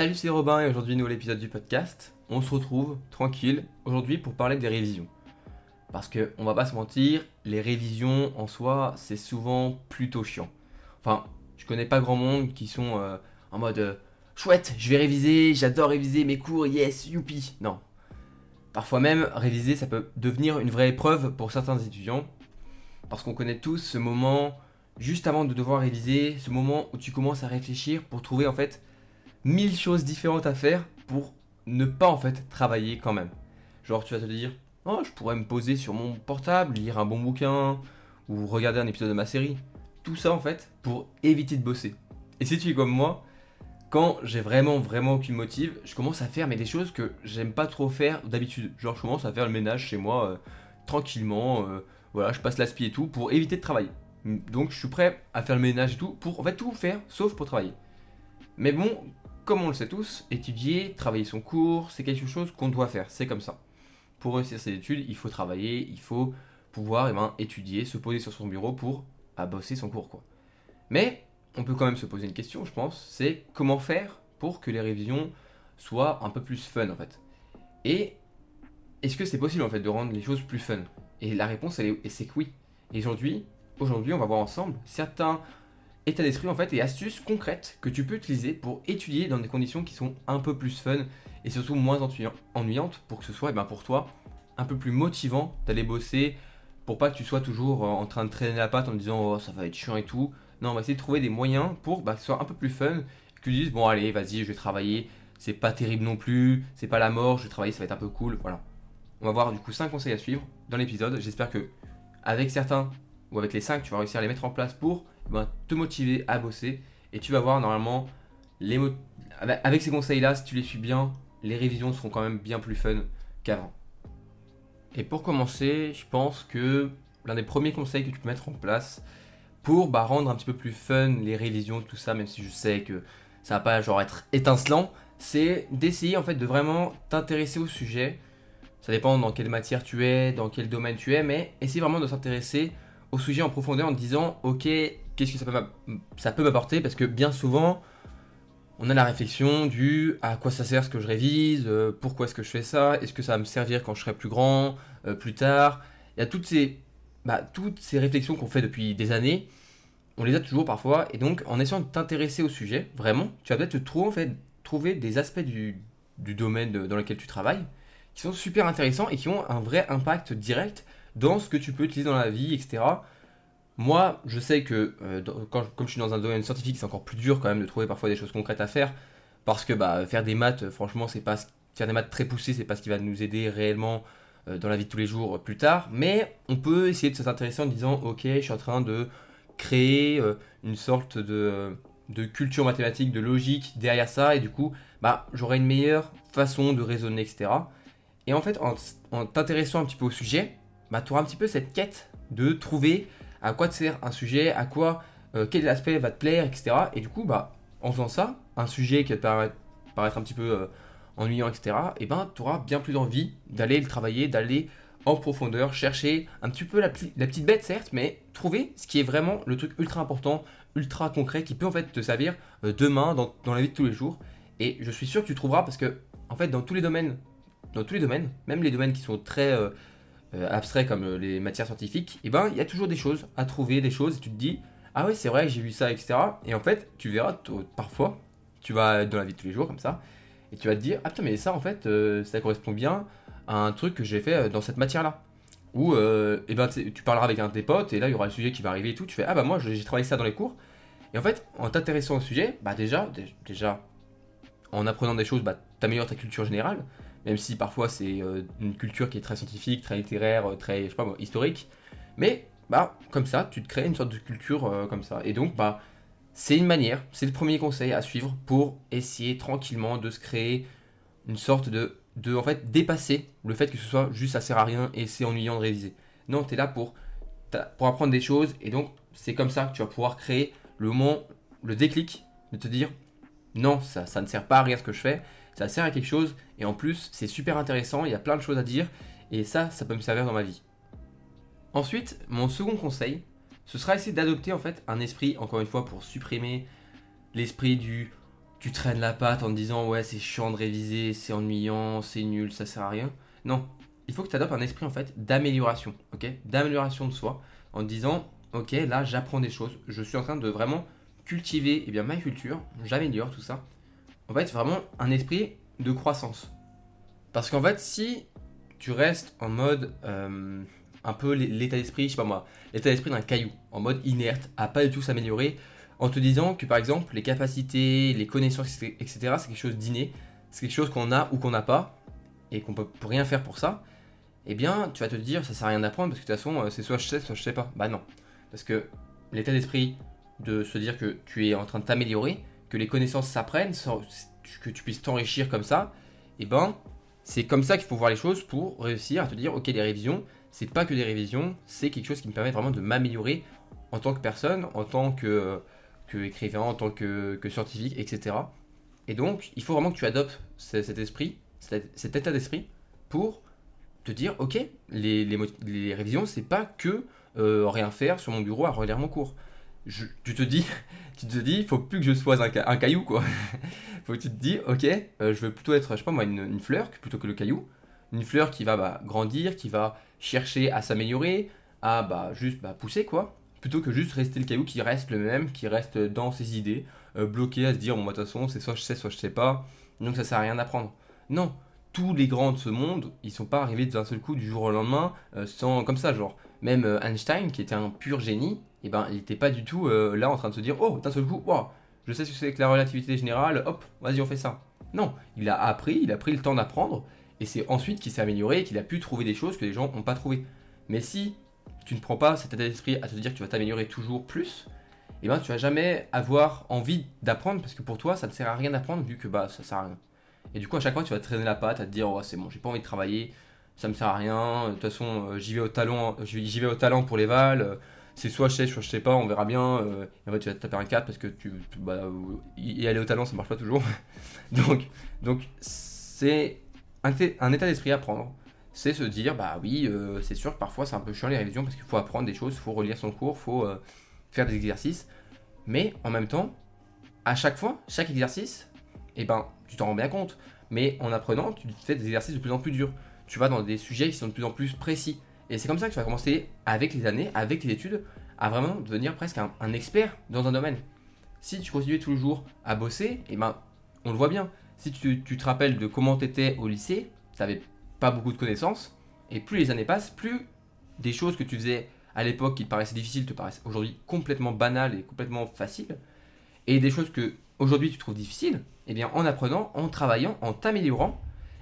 Salut, c'est Robin et aujourd'hui, nouvel épisode du podcast. On se retrouve tranquille aujourd'hui pour parler des révisions. Parce que, on va pas se mentir, les révisions en soi, c'est souvent plutôt chiant. Enfin, je connais pas grand monde qui sont euh, en mode euh, chouette, je vais réviser, j'adore réviser mes cours, yes, youpi. Non. Parfois même, réviser, ça peut devenir une vraie épreuve pour certains étudiants. Parce qu'on connaît tous ce moment juste avant de devoir réviser, ce moment où tu commences à réfléchir pour trouver en fait mille choses différentes à faire pour ne pas en fait travailler quand même. Genre tu vas te dire, oh je pourrais me poser sur mon portable, lire un bon bouquin ou regarder un épisode de ma série. Tout ça en fait pour éviter de bosser. Et si tu es comme moi, quand j'ai vraiment vraiment aucune motive, je commence à faire mais des choses que j'aime pas trop faire d'habitude. Genre je commence à faire le ménage chez moi euh, tranquillement, euh, voilà, je passe l'aspi et tout pour éviter de travailler. Donc je suis prêt à faire le ménage et tout pour en fait tout faire sauf pour travailler. Mais bon, comme on le sait tous, étudier, travailler son cours, c'est quelque chose qu'on doit faire, c'est comme ça. Pour réussir ses études, il faut travailler, il faut pouvoir eh ben, étudier, se poser sur son bureau pour à bosser son cours. Quoi. Mais on peut quand même se poser une question, je pense, c'est comment faire pour que les révisions soient un peu plus fun en fait. Et est-ce que c'est possible en fait de rendre les choses plus fun? Et la réponse est, c'est que oui. Et aujourd'hui, aujourd'hui, on va voir ensemble certains état d'esprit en fait et astuces concrètes que tu peux utiliser pour étudier dans des conditions qui sont un peu plus fun et surtout moins ennuyantes pour que ce soit eh ben, pour toi un peu plus motivant d'aller bosser pour pas que tu sois toujours euh, en train de traîner la patte en te disant oh ça va être chiant et tout. Non, on va essayer de trouver des moyens pour bah, que ce soit un peu plus fun, que tu dises bon allez vas-y je vais travailler, c'est pas terrible non plus, c'est pas la mort, je vais travailler, ça va être un peu cool, voilà. On va voir du coup 5 conseils à suivre dans l'épisode. J'espère que avec certains ou avec les 5 tu vas réussir à les mettre en place pour ben, te motiver à bosser. Et tu vas voir normalement, les avec ces conseils-là, si tu les suis bien, les révisions seront quand même bien plus fun qu'avant. Et pour commencer, je pense que l'un des premiers conseils que tu peux mettre en place pour bah, rendre un petit peu plus fun les révisions, tout ça, même si je sais que ça va pas genre être étincelant, c'est d'essayer en fait de vraiment t'intéresser au sujet. Ça dépend dans quelle matière tu es, dans quel domaine tu es, mais essayer vraiment de s'intéresser au sujet en profondeur en disant ok qu'est-ce que ça peut m'apporter parce que bien souvent on a la réflexion du à quoi ça sert ce que je révise, euh, pourquoi est-ce que je fais ça, est-ce que ça va me servir quand je serai plus grand, euh, plus tard? Il y a toutes ces, bah, toutes ces réflexions qu'on fait depuis des années, on les a toujours parfois, et donc en essayant de t'intéresser au sujet, vraiment, tu vas peut-être trouver, des aspects du domaine dans lequel tu travailles qui sont super intéressants et qui ont un vrai impact direct dans ce que tu peux utiliser dans la vie, etc. Moi, je sais que euh, comme je suis dans un domaine scientifique, c'est encore plus dur quand même de trouver parfois des choses concrètes à faire. Parce que bah, faire des maths, franchement, c'est pas faire des maths très poussées, c'est pas ce qui va nous aider réellement euh, dans la vie de tous les jours euh, plus tard. Mais on peut essayer de s'intéresser en disant, ok, je suis en train de créer une sorte de, culture mathématique, de logique derrière ça, et du coup, bah, j'aurai une meilleure façon de raisonner, etc. Et en fait, en, en t'intéressant un petit peu au sujet, bah, tu auras un petit peu cette quête de trouver à quoi te sert un sujet, à quoi, euh, quel aspect va te plaire, etc. Et du coup, bah, en faisant ça, un sujet qui va te paraître, un petit peu euh, ennuyant, etc., et ben, tu auras bien plus envie d'aller le travailler, d'aller en profondeur, chercher un petit peu la, petite bête, certes, mais trouver ce qui est vraiment le truc ultra important, ultra concret, qui peut en fait te servir euh, demain dans, la vie de tous les jours. Et je suis sûr que tu trouveras parce que, en fait, dans tous les domaines, dans tous les domaines, même les domaines qui sont très abstraits comme euh, les matières scientifiques, et eh ben il y a toujours des choses à trouver, des choses, et tu te dis, ah oui, c'est vrai, j'ai vu ça, etc. Et en fait, tu verras, parfois, tu vas dans la vie de tous les jours comme ça, et tu vas te dire, ah putain, mais ça, en fait, euh, ça correspond bien à un truc que j'ai fait dans cette matière-là. Ou, et eh ben, tu parleras avec un de tes potes, et là, il y aura le sujet qui va arriver et tout, tu fais, ah bah moi, j'ai travaillé ça dans les cours. Et en fait, en t'intéressant au sujet, bah déjà, déjà, en apprenant des choses, bah, t'améliores ta culture générale, même si parfois c'est euh, une culture qui est très scientifique, très littéraire, euh, très, je sais pas historique. Mais, bah, comme ça, tu te crées une sorte de culture euh, comme ça. Et donc, bah, c'est une manière, c'est le premier conseil à suivre pour essayer tranquillement de se créer une sorte de, de en fait, dépasser le fait que ce soit juste ça sert à rien et c'est ennuyant de réviser. Non, tu es là pour, pour apprendre des choses et donc c'est comme ça que tu vas pouvoir créer le moment, le déclic de te dire non, ça, ça ne sert pas à rien ce que je fais ça sert à quelque chose, et en plus, c'est super intéressant, il y a plein de choses à dire, et ça, ça peut me servir dans ma vie. Ensuite, mon second conseil, ce sera essayer d'adopter en fait un esprit, encore une fois, pour supprimer l'esprit du tu traînes la patte en te disant ouais c'est chiant de réviser, c'est ennuyant, c'est nul, ça sert à rien. Non, il faut que tu adoptes un esprit en fait d'amélioration, ok? D'amélioration de soi en te disant ok là j'apprends des choses, je suis en train de vraiment cultiver eh bien, ma culture, j'améliore tout ça. En fait vraiment un esprit de croissance. Parce qu'en fait si tu restes en mode euh, un peu l'état d'esprit, je sais pas moi, l'état d'esprit d'un caillou, en mode inerte, à pas du tout s'améliorer, en te disant que par exemple les capacités, les connaissances, etc., c'est quelque chose d'inné, c'est quelque chose qu'on a ou qu'on n'a pas, et qu'on peut rien faire pour ça, eh bien tu vas te dire ça sert à rien d'apprendre parce que de toute façon euh, c'est soit je sais, soit je sais pas. Bah non. Parce que l'état d'esprit de se dire que tu es en train de t'améliorer, que les connaissances s'apprennent, que tu puisses t'enrichir comme ça, eh ben c'est comme ça qu'il faut voir les choses pour réussir à te dire ok les révisions, c'est pas que des révisions, c'est quelque chose qui me permet vraiment de m'améliorer en tant que personne, en tant que, que écrivain, en tant que, que, scientifique, etc. Et donc, il faut vraiment que tu adoptes cet esprit, cet état d'esprit, pour te dire, ok, les, les, les révisions, c'est pas que euh, rien faire sur mon bureau à relire mon cours. Tu te dis, tu te dis, faut plus que je sois un, un caillou, quoi. faut que tu te dis, ok, euh, je veux plutôt être, je sais pas moi, une, fleur plutôt que le caillou. Une fleur qui va bah, grandir, qui va chercher à s'améliorer, à bah, juste bah, pousser quoi, plutôt que juste rester le caillou qui reste le même, qui reste dans ses idées, euh, bloqué à se dire bon de toute façon c'est soit je sais soit je sais pas, donc ça sert à rien d'apprendre. Non, tous les grands de ce monde, ils sont pas arrivés d'un seul coup du jour au lendemain euh, sans comme ça genre. Même euh, Einstein qui était un pur génie, et eh ben il n'était pas du tout là en train de se dire oh d'un seul coup wow, je sais ce que c'est que la relativité générale, hop vas-y on fait ça. Non, il a appris, il a pris le temps d'apprendre et c'est ensuite qu'il s'est amélioré et qu'il a pu trouver des choses que les gens n'ont pas trouvées. Mais si tu ne prends pas cet état d'esprit à te dire que tu vas t'améliorer toujours plus, et eh ben tu vas jamais avoir envie d'apprendre parce que pour toi ça ne sert à rien d'apprendre vu que bah ça sert à rien. Et du coup à chaque fois tu vas traîner la patte à te dire oh c'est bon j'ai pas envie de travailler, ça me sert à rien, de toute façon euh, j'y vais au talent, j'y vais au talent pour les vals, euh, c'est soit je sais soit je sais pas, on verra bien, euh, en fait tu vas te taper un 4 parce que tu bah, y aller au talent ça marche pas toujours. donc donc c'est un, état d'esprit à prendre, c'est se dire bah oui, euh, c'est sûr que parfois c'est un peu chiant les révisions parce qu'il faut apprendre des choses, il faut relire son cours, il faut euh, faire des exercices, mais en même temps, à chaque fois, chaque exercice, et eh ben tu t'en rends bien compte, mais en apprenant, tu fais des exercices de plus en plus durs, tu vas dans des sujets qui sont de plus en plus précis, et c'est comme ça que tu vas commencer avec les années, avec tes études, à vraiment devenir presque un, expert dans un domaine. Si tu continues tous les jours à bosser, et eh ben on le voit bien, si tu, te rappelles de comment tu étais au lycée, tu n'avais pas beaucoup de connaissances, et plus les années passent, plus des choses que tu faisais à l'époque qui te paraissaient difficiles te paraissent aujourd'hui complètement banales et complètement faciles, et des choses que aujourd'hui tu trouves difficiles, eh bien en apprenant, en travaillant, en t'améliorant,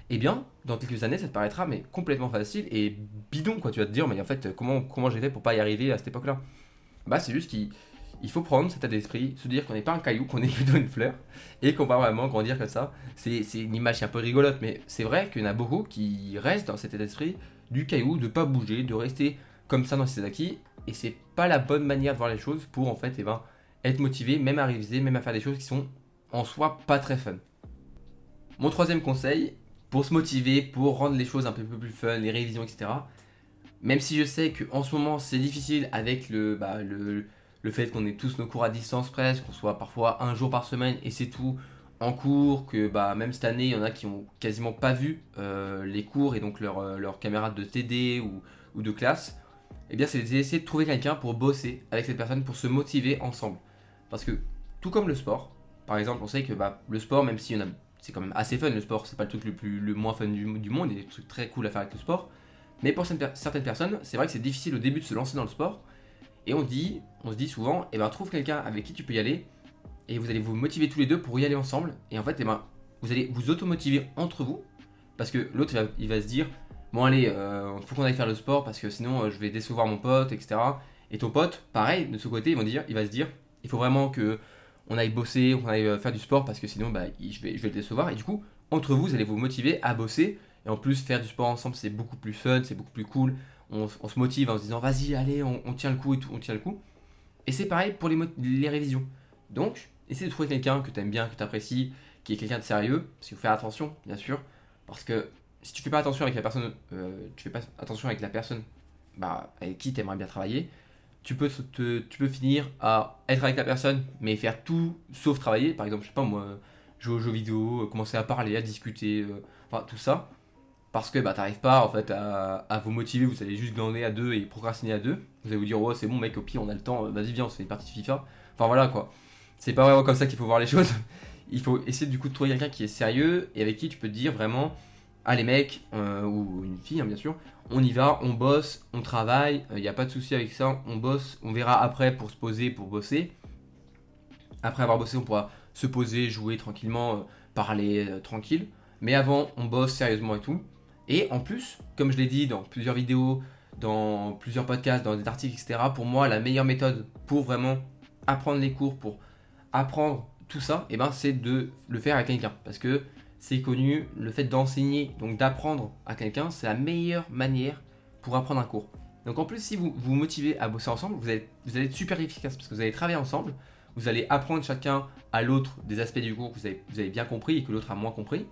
eh bien dans quelques années ça te paraîtra mais complètement facile et bidon quoi. Tu vas te dire mais en fait comment comment j'ai fait pour pas y arriver à cette époque-là? Bah c'est juste qu'il il faut prendre cet état d'esprit, se dire qu'on n'est pas un caillou, qu'on est plutôt une fleur, et qu'on va vraiment grandir comme ça. C'est, une image un peu rigolote, mais c'est vrai qu'il y en a beaucoup qui restent dans cet état d'esprit du caillou, de pas bouger, de rester comme ça dans ses acquis, et c'est pas la bonne manière de voir les choses pour en fait eh ben, être motivé, même à réviser, même à faire des choses qui sont en soi pas très fun. Mon troisième conseil, pour se motiver, pour rendre les choses un peu plus fun, les révisions, etc. Même si je sais qu'en ce moment c'est difficile avec le, bah, le, le fait qu'on ait tous nos cours à distance presque, qu'on soit parfois un jour par semaine et c'est tout en cours, que bah, même cette année, il y en a qui ont quasiment pas vu euh, les cours et donc leurs leur euh, camarades de TD ou, ou, de classe, eh bien c'est d'essayer de trouver quelqu'un pour bosser avec cette personne, pour se motiver ensemble. Parce que tout comme le sport, par exemple, on sait que bah, le sport, même si c'est quand même assez fun le sport, c'est pas le truc le, plus, le moins fun du, monde, il y a des trucs très cool à faire avec le sport, mais pour certaines personnes, c'est vrai que c'est difficile au début de se lancer dans le sport, et on dit, on se dit souvent, eh ben trouve quelqu'un avec qui tu peux y aller et vous allez vous motiver tous les deux pour y aller ensemble. Et en fait, eh ben, vous allez vous automotiver entre vous parce que l'autre il va se dire, bon allez, euh, faut qu'on aille faire le sport parce que sinon euh, je vais décevoir mon pote, etc. Et ton pote, pareil, de ce côté, il va se dire, il faut vraiment que on aille bosser, qu'on aille euh, faire du sport parce que sinon bah, je, vais, je le décevoir. Et du coup, entre vous, vous allez vous motiver à bosser. Et en plus, faire du sport ensemble, c'est beaucoup plus fun, c'est beaucoup plus cool on, se motive en se disant vas-y, allez, on, tient le coup et tout, on tient le coup. Et c'est pareil pour les, les révisions. Donc, essaie de trouver quelqu'un que tu aimes bien, que tu apprécies, qui est quelqu'un de sérieux, parce qu'il faut faire attention, bien sûr, parce que si tu fais pas attention avec la personne, euh, tu fais pas attention avec la personne bah, avec qui tu aimerais bien travailler, tu peux, te, tu peux finir à être avec la personne, mais faire tout sauf travailler. Par exemple, je sais pas moi, jouer aux jeux vidéo, commencer à parler, à discuter, enfin tout ça. Parce que bah, t'arrives pas en fait à, vous motiver, vous allez juste glander à deux et procrastiner à deux. Vous allez vous dire, oh c'est bon mec, au pire on a le temps, vas-y viens, on se fait une partie de FIFA. Enfin voilà quoi. C'est pas vraiment comme ça qu'il faut voir les choses. Il faut essayer du coup de trouver quelqu'un qui est sérieux et avec qui tu peux te dire vraiment, allez mec, euh, ou une fille hein, bien sûr, on y va, on bosse, on travaille, il euh, n'y a pas de souci avec ça, on bosse, on verra après pour se poser, pour bosser. Après avoir bossé, on pourra se poser, jouer tranquillement, euh, parler tranquille. Mais avant, on bosse sérieusement et tout. Et en plus, comme je l'ai dit dans plusieurs vidéos, dans plusieurs podcasts, dans des articles, etc., pour moi, la meilleure méthode pour vraiment apprendre les cours, pour apprendre tout ça, eh ben, c'est de le faire à quelqu'un. Parce que c'est connu, le fait d'enseigner, donc d'apprendre à quelqu'un, c'est la meilleure manière pour apprendre un cours. Donc en plus, si vous vous motivez à bosser ensemble, vous allez, vous allez être super efficace parce que vous allez travailler ensemble, vous allez apprendre chacun à l'autre des aspects du cours que vous avez, bien compris et que l'autre a moins compris.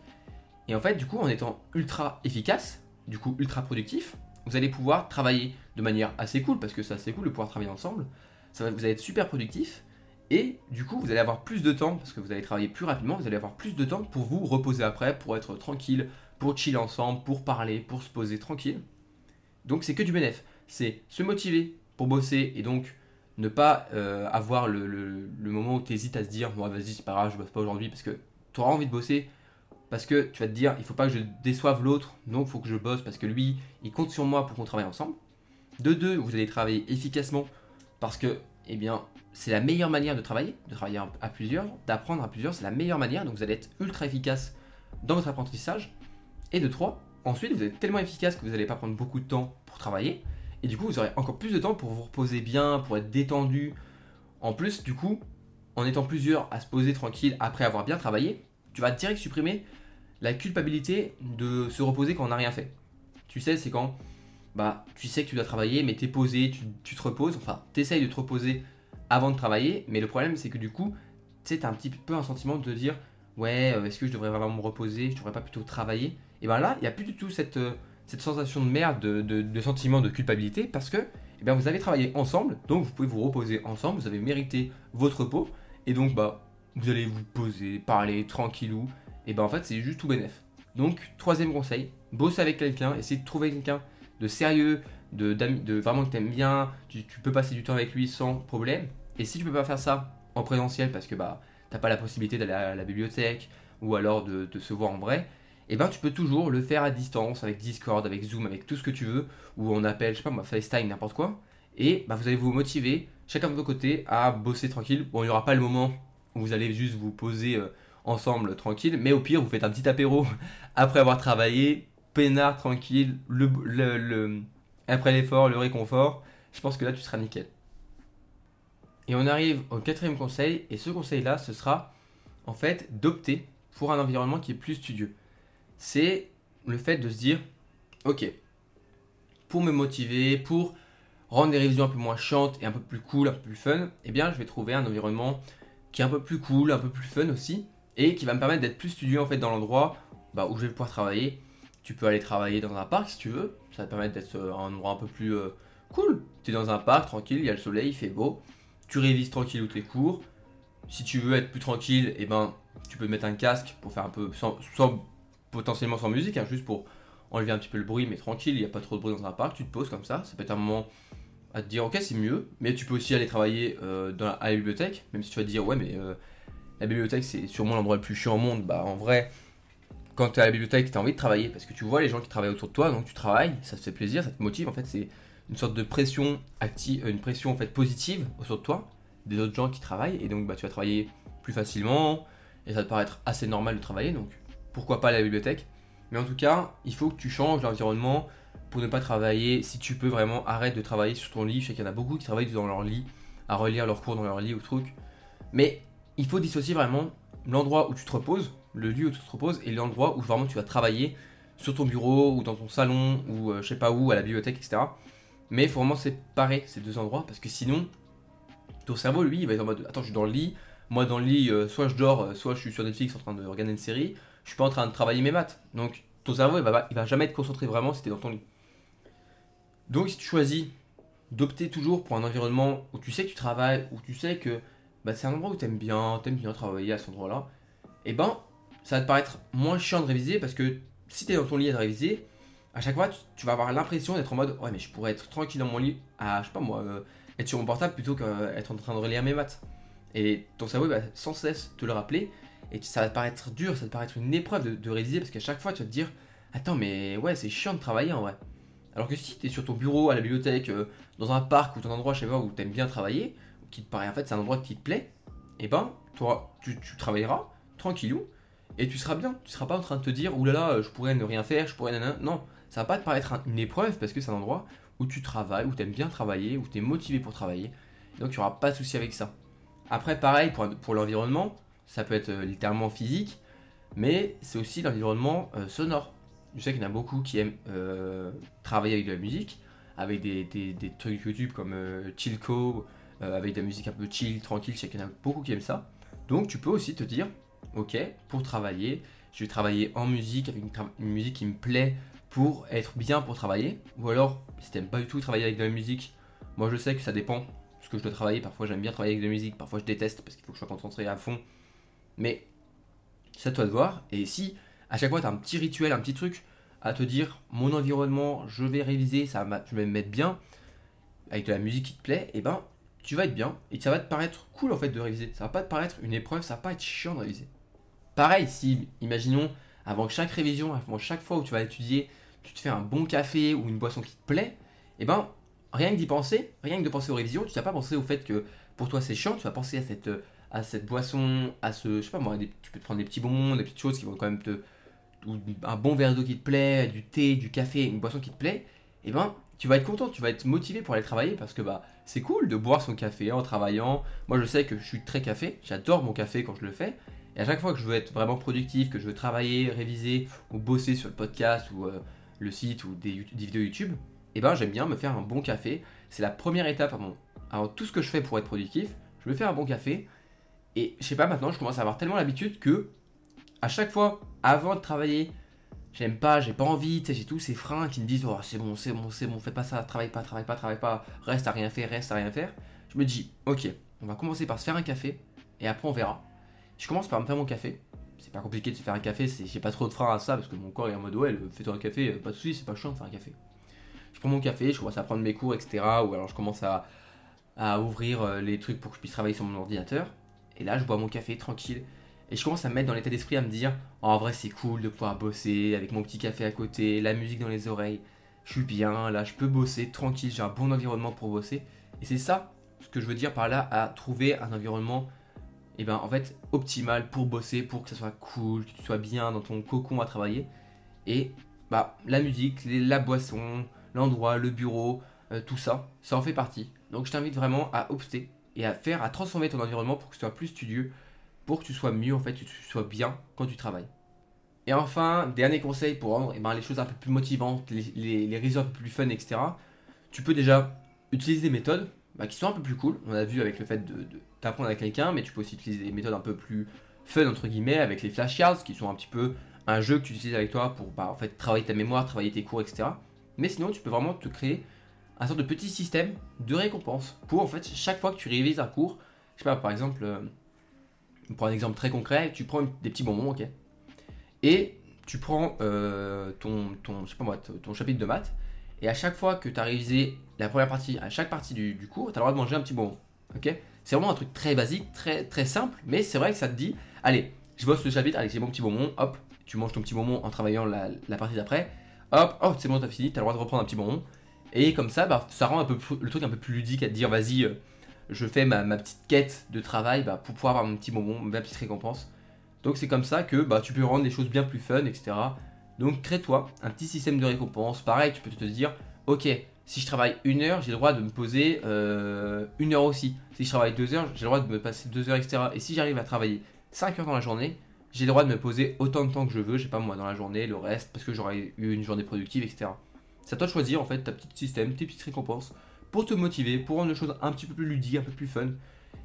Et en fait, du coup, en étant ultra efficace, du coup ultra productif, vous allez pouvoir travailler de manière assez cool, parce que c'est assez cool de pouvoir travailler ensemble. Ça va, vous allez être super productif, et du coup, vous allez avoir plus de temps, parce que vous allez travailler plus rapidement, vous allez avoir plus de temps pour vous reposer après, pour être tranquille, pour chiller ensemble, pour parler, pour se poser tranquille. Donc c'est que du bénéf. C'est se motiver pour bosser et donc ne pas euh, avoir le, moment où tu hésites à se dire, bon, vas-y, c'est pas grave, je bosse pas aujourd'hui, parce que tu auras envie de bosser, parce que tu vas te dire, il faut pas que je déçoive l'autre, donc il faut que je bosse parce que lui, il compte sur moi pour qu'on travaille ensemble. De deux, vous allez travailler efficacement parce que, eh bien, c'est la meilleure manière de travailler, de travailler à plusieurs, d'apprendre à plusieurs, c'est la meilleure manière, donc vous allez être ultra efficace dans votre apprentissage. Et de trois, ensuite, vous êtes tellement efficace que vous n'allez pas prendre beaucoup de temps pour travailler, et du coup, vous aurez encore plus de temps pour vous reposer bien, pour être détendu. En plus, du coup, en étant plusieurs à se poser tranquille après avoir bien travaillé, tu vas direct supprimer la culpabilité de se reposer quand on n'a rien fait. Tu sais, c'est quand bah, tu sais que tu dois travailler, mais tu es posé, tu, te reposes, enfin, tu essayes de te reposer avant de travailler, mais le problème, c'est que du coup, tu sais, tu as un petit peu un sentiment de dire, ouais, euh, est-ce que je devrais vraiment me reposer, je devrais pas plutôt travailler? Et bien là, il n'y a plus du tout cette, euh, sensation de merde, de, sentiment de culpabilité, parce que eh bien, vous avez travaillé ensemble, donc vous pouvez vous reposer ensemble, vous avez mérité votre repos, et donc bah, vous allez vous poser, parler tranquillou, et ben en fait c'est juste tout bénef. Donc troisième conseil, bosse avec quelqu'un, essaye de trouver quelqu'un de sérieux, de, vraiment que t'aimes bien, tu, peux passer du temps avec lui sans problème. Et si tu peux pas faire ça en présentiel parce que bah t'as pas la possibilité d'aller à la bibliothèque ou alors de, se voir en vrai, et ben tu peux toujours le faire à distance avec Discord, avec Zoom, avec tout ce que tu veux, ou on appelle, je sais pas moi, FaceTime, n'importe quoi. Et bah, vous allez vous motiver, chacun de votre côté, à bosser tranquille. Bon, il n'y aura pas le moment où vous allez juste vous poser euh, ensemble tranquille. Mais au pire, vous faites un petit apéro après avoir travaillé, peinard, tranquille, le, après l'effort, le réconfort. Je pense que là, tu seras nickel. Et on arrive au quatrième conseil. Et ce conseil-là, ce sera en fait d'opter pour un environnement qui est plus studieux. C'est le fait de se dire, ok, pour me motiver, pour rendre les révisions un peu moins chiantes et un peu plus cool, un peu plus fun, eh bien je vais trouver un environnement qui est un peu plus cool, un peu plus fun aussi, et qui va me permettre d'être plus studieux en fait dans l'endroit bah, où je vais pouvoir travailler. Tu peux aller travailler dans un parc si tu veux, ça va te permettre d'être euh, un endroit un peu plus euh, cool. Tu es dans un parc tranquille, il y a le soleil, il fait beau, tu révises tranquille ou tes cours. Si tu veux être plus tranquille, eh ben, tu peux mettre un casque pour faire un peu, sans, potentiellement sans musique, hein, juste pour enlever un petit peu le bruit, mais tranquille, il n'y a pas trop de bruit dans un parc, tu te poses comme ça, ça peut être un moment à te dire ok c'est mieux, mais tu peux aussi aller travailler euh, dans à la bibliothèque, même si tu vas te dire ouais mais la bibliothèque c'est sûrement l'endroit le plus chiant au monde, bah en vrai, quand tu es à la bibliothèque, tu as envie de travailler parce que tu vois les gens qui travaillent autour de toi, donc tu travailles, ça te fait plaisir, ça te motive. En fait, c'est une sorte de pression active, euh, une pression en fait positive autour de toi, des autres gens qui travaillent, et donc bah, tu vas travailler plus facilement, et ça te paraître assez normal de travailler, donc pourquoi pas à la bibliothèque. Mais en tout cas, il faut que tu changes l'environnement pour ne pas travailler. Si tu peux vraiment, arrête de travailler sur ton lit. Je sais qu'il y en a beaucoup qui travaillent dans leur lit, à relire leurs cours dans leur lit ou truc. Mais il faut dissocier vraiment l'endroit où tu te reposes, le lieu où tu te reposes, et l'endroit où vraiment tu vas travailler sur ton bureau ou dans ton salon ou euh, je sais pas où, à la bibliothèque, etc. Mais il faut vraiment séparer ces deux endroits parce que sinon, ton cerveau, lui, va être en mode Attends, je suis dans le lit. Moi, dans le lit, euh, soit je dors, euh, soit je suis sur Netflix en train de regarder une série. Je suis pas en train de travailler mes maths. Donc, ton cerveau, il va, il va jamais être concentré vraiment si tu es dans ton lit. Donc, si tu choisis d'opter toujours pour un environnement où tu sais que tu travailles, où tu sais que bah, c'est un endroit où tu aimes bien, aimes bien travailler à cet endroit-là, et ben ça va te paraître moins chiant de réviser parce que si tu es dans ton lit à réviser, à chaque fois tu, vas avoir l'impression d'être en mode ouais mais je pourrais être tranquille dans mon lit à je sais pas moi euh, être sur mon portable plutôt qu'être en train de relire mes maths. Et ton cerveau va sans cesse te le rappeler et ça va te paraître dur, ça va te paraître une épreuve de, de réviser parce qu'à chaque fois tu vas te dire attends mais ouais c'est chiant de travailler en vrai. Alors que si tu es sur ton bureau, à la bibliothèque, euh, dans un parc ou ton endroit, je sais pas, où tu aimes bien travailler, qui te paraît en fait c'est un endroit qui te plaît, et eh ben toi tu, travailleras tranquillou et tu seras bien. Tu seras pas en train de te dire oulala, euh, je pourrais ne rien faire, je pourrais Non, ça va pas te paraître une épreuve parce que c'est un endroit où tu travailles, où tu aimes bien travailler, où tu es motivé pour travailler. Donc il n'y aura pas de souci avec ça. Après, pareil pour, pour l'environnement, ça peut être euh, littéralement physique, mais c'est aussi l'environnement euh, sonore. Je sais qu'il y en a beaucoup qui aiment travailler avec de la musique, avec des, des, trucs YouTube comme Chillco, avec de la musique un peu chill, tranquille. Je sais qu'il y en a beaucoup qui aiment ça. Donc tu peux aussi te dire, ok, pour travailler, je vais travailler en musique, avec une, musique qui me plaît pour être bien pour travailler. Ou alors, si t'aimes pas du tout travailler avec de la musique, moi je sais que ça dépend ce que je dois travailler. Parfois j'aime bien travailler avec de la musique, parfois je déteste parce qu'il faut que je sois concentré à fond. Mais c'est à toi de voir. Et si à chaque fois tu as un petit rituel, un petit truc à te dire, mon environnement, je vais réviser, ça je vais me mettre bien avec de la musique qui te plaît, et eh ben tu vas être bien et ça va te paraître cool en fait de réviser. Ça va pas te paraître une épreuve, ça va pas être chiant de réviser. Pareil, si, imaginons, avant chaque révision, avant chaque fois où tu vas étudier, tu te fais un bon café ou une boisson qui te plaît, et eh ben rien que d'y penser, rien que de penser aux révisions, tu vas pas penser au fait que pour toi c'est chiant, tu vas penser à cette, boisson, à ce, je sais pas moi, tu peux te prendre des petits bonbons, des petites choses qui vont quand même te, un bon verre d'eau qui te plaît, du thé, du café, une boisson qui te plaît, et eh ben tu vas être content, tu vas être motivé pour aller travailler parce que bah c'est cool de boire son café en travaillant. Moi je sais que je suis très café, j'adore mon café quand je le fais. Et à chaque fois que je veux être vraiment productif, que je veux travailler, réviser ou bosser sur le podcast ou euh, le site ou des, vidéos YouTube, eh ben j'aime bien me faire un bon café. C'est la première étape avant, avant tout ce que je fais pour être productif. Je me fais un bon café. Et je sais pas maintenant, je commence à avoir tellement l'habitude que à chaque fois, avant de travailler, j'aime pas, j'ai pas envie, tu sais, j'ai tous ces freins qui me disent oh c'est bon, c'est bon, c'est bon, fais pas ça, travaille pas, travaille pas, travaille pas, reste à rien faire, reste à rien faire. Je me dis ok, on va commencer par se faire un café et après on verra. Je commence par me faire mon café. C'est pas compliqué de se faire un café, j'ai pas trop de freins à ça parce que mon corps est en mode ouais, fais-toi un café, pas de soucis, c'est pas chiant de faire un café. Je prends mon café, je commence à prendre mes cours, etc. Ou alors je commence à, à ouvrir euh, les trucs pour que je puisse travailler sur mon ordinateur. Et là, je bois mon café tranquille. Et je commence à me mettre dans l'état d'esprit à me dire oh, en vrai c'est cool de pouvoir bosser avec mon petit café à côté, la musique dans les oreilles. Je suis bien, là je peux bosser tranquille, j'ai un bon environnement pour bosser. Et c'est ça ce que je veux dire par là à trouver un environnement eh ben en fait optimal pour bosser, pour que ça soit cool, que tu sois bien dans ton cocon à travailler. Et bah la musique, la boisson, l'endroit, le bureau, euh, tout ça, ça en fait partie. Donc je t'invite vraiment à opter et à faire, à transformer ton environnement pour que ce soit plus studieux, pour que tu sois mieux, en fait, que tu sois bien quand tu travailles. Et enfin, dernier conseil pour rendre eh ben, les choses un peu plus motivantes, les, les, réseaux un peu plus fun, etc. Tu peux déjà utiliser des méthodes bah, qui sont un peu plus cool. On a vu avec le fait de, avec quelqu'un, mais tu peux aussi utiliser des méthodes un peu plus fun, entre guillemets, avec les flashcards, qui sont un petit peu un jeu que tu utilises avec toi pour bah, en fait, travailler ta mémoire, travailler tes cours, etc. Mais sinon, tu peux vraiment te créer un sorte de petit système de récompense pour en fait chaque fois que tu révises un cours. Je sais pas, par exemple, euh, pour un exemple très concret, tu prends des petits bonbons, ok. Et tu prends euh, ton, chapitre de maths, et à chaque fois que tu as révisé la première partie, à chaque partie du, cours, tu as le droit de manger un petit bonbon, ok. C'est vraiment un truc très basique, très, très simple, mais c'est vrai que ça te dit, allez, je bosse le chapitre, allez, j'ai mon petit bonbon, hop, tu manges ton petit bonbon en travaillant la, partie d'après, hop, hop, c'est bon, t'as fini, t'as le droit de reprendre un petit bonbon, et comme ça, bah, ça rend un peu le truc un peu plus ludique à te dire, vas-y, euh, je fais ma, petite quête de travail bah, pour pouvoir avoir mon petit bonbon, ma petite récompense. Donc c'est comme ça que bah, tu peux rendre les choses bien plus fun, etc. Donc crée-toi un petit système de récompense. Pareil, tu peux te dire, ok, si je travaille une heure, j'ai le droit de me poser euh, une heure aussi. Si je travaille deux heures, j'ai le droit de me passer deux heures, etc. Et si j'arrive à travailler 5 heures dans la journée, j'ai le droit de me poser autant de temps que je veux, je sais pas moi, dans la journée, le reste, parce que j'aurai eu une journée productive, etc. C'est à toi de choisir en fait ta petite système, tes petites récompenses pour te motiver, pour rendre les choses un petit peu plus ludiques, un peu plus fun.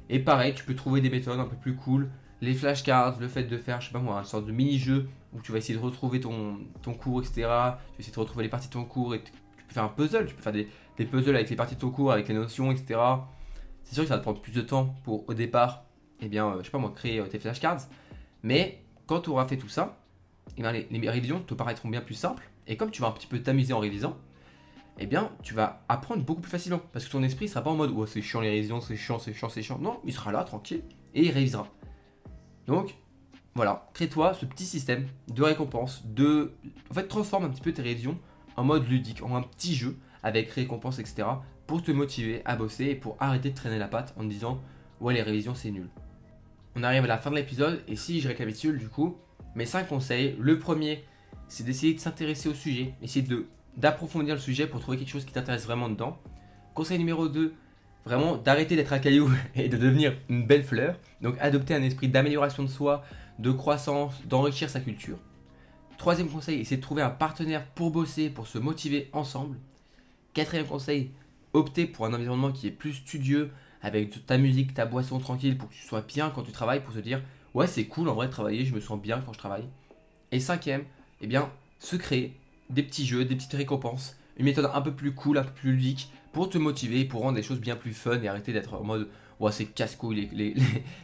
Et pareil, tu peux trouver des méthodes un peu plus cool. Les flashcards, le fait de faire, je sais pas moi, une sorte de mini-jeu où tu vas essayer de retrouver ton, cours, etc. Tu vas essayer de retrouver les parties de ton cours et tu peux faire un puzzle. Tu peux faire des, puzzles avec les parties de ton cours, avec les notions, etc. C'est sûr que ça va te prendre plus de temps pour, au départ, eh bien, euh, je sais pas moi, créer euh, tes flashcards. Mais quand tu auras fait tout ça, eh bien, les révisions te paraîtront bien plus simples. Et comme tu vas un petit peu t'amuser en révisant, eh bien, tu vas apprendre beaucoup plus facilement. Parce que ton esprit sera pas en mode, oh, c'est chiant les révisions, c'est chiant, c'est chiant, c'est chiant. Non, il sera là, tranquille, et il révisera. Donc, voilà, crée-toi ce petit système de récompense, de... En fait, transforme un petit peu tes révisions en mode ludique, en un petit jeu, avec récompense, etc. Pour te motiver à bosser et pour arrêter de traîner la patte en te disant, ouais, les révisions, c'est nul. On arrive à la fin de l'épisode, et si je récapitule, du coup, mes 5 conseils. Le premier, c'est d'essayer de s'intéresser au sujet, essayer de d'approfondir le sujet pour trouver quelque chose qui t'intéresse vraiment dedans. Conseil numéro 2, vraiment d'arrêter d'être un caillou et de devenir une belle fleur. Donc adopter un esprit d'amélioration de soi, de croissance, d'enrichir sa culture. Troisième conseil, essayer de trouver un partenaire pour bosser, pour se motiver ensemble. Quatrième conseil, opter pour un environnement qui est plus studieux, avec ta musique, ta boisson tranquille, pour que tu sois bien quand tu travailles, pour te dire ouais c'est cool en vrai de travailler, je me sens bien quand je travaille. Et cinquième, eh bien, se créer des petits jeux, des petites récompenses, une méthode un peu plus cool, un peu plus ludique pour te motiver, pour rendre les choses bien plus fun et arrêter d'être en mode ouais c'est casse-couille les,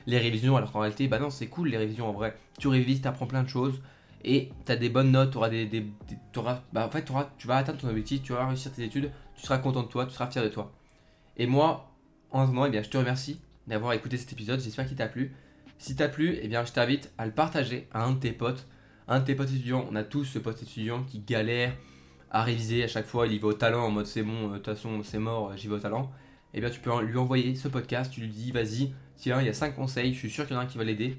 les, révisions alors qu'en réalité bah non c'est cool les révisions en vrai. Tu révises, tu apprends plein de choses et tu as des bonnes notes, auras des, des, bah en fait tu vas atteindre ton objectif, tu vas réussir tes études, tu seras content de toi, tu seras fier de toi. Et moi, en moment, eh bien, je te remercie d'avoir écouté cet épisode, j'espère qu'il t'a plu. Si t'as plu, eh bien, je t'invite à le partager à un de tes potes un de tes potes étudiants, on a tous ce pote étudiant qui galère à réviser à chaque fois, il y va au talent en mode c'est bon, euh, de toute façon c'est mort, j'y vais au talent. Et eh bien tu peux lui envoyer ce podcast, tu lui dis vas-y, tiens, il y a 5 conseils, je suis sûr qu'il y en a un qui va l'aider.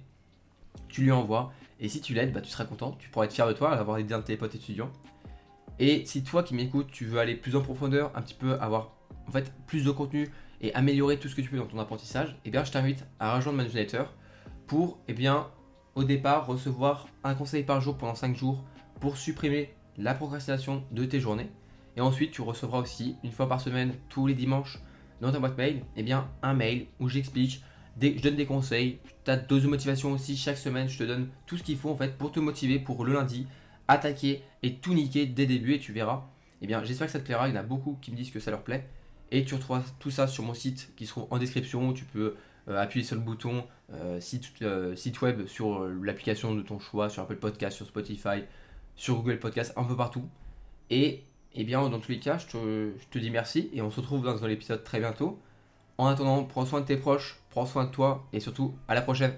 Tu lui envoies, et si tu l'aides, bah, tu seras content, tu pourras être fier de toi d'avoir aidé un de tes potes étudiants. Et si toi qui m'écoutes, tu veux aller plus en profondeur, un petit peu avoir en fait plus de contenu et améliorer tout ce que tu peux dans ton apprentissage, et eh bien je t'invite à rejoindre ma newsletter pour et eh bien au départ recevoir un conseil par jour pendant 5 jours pour supprimer la procrastination de tes journées. Et ensuite, tu recevras aussi, une fois par semaine, tous les dimanches, dans ta boîte mail, eh bien, un mail où j'explique, je donne des conseils, tu as dose de motivation aussi chaque semaine, je te donne tout ce qu'il faut en fait pour te motiver pour le lundi, attaquer et tout niquer dès le début et tu verras. Eh bien, j'espère que ça te plaira, il y en a beaucoup qui me disent que ça leur plaît. Et tu retrouveras tout ça sur mon site qui se en description tu peux appuyer sur le bouton euh, site, euh, site web sur l'application de ton choix, sur Apple Podcast, sur Spotify, sur Google Podcast, un peu partout. Et eh bien, dans tous les cas, je te, je te dis merci et on se retrouve dans un épisode très bientôt. En attendant, prends soin de tes proches, prends soin de toi et surtout à la prochaine.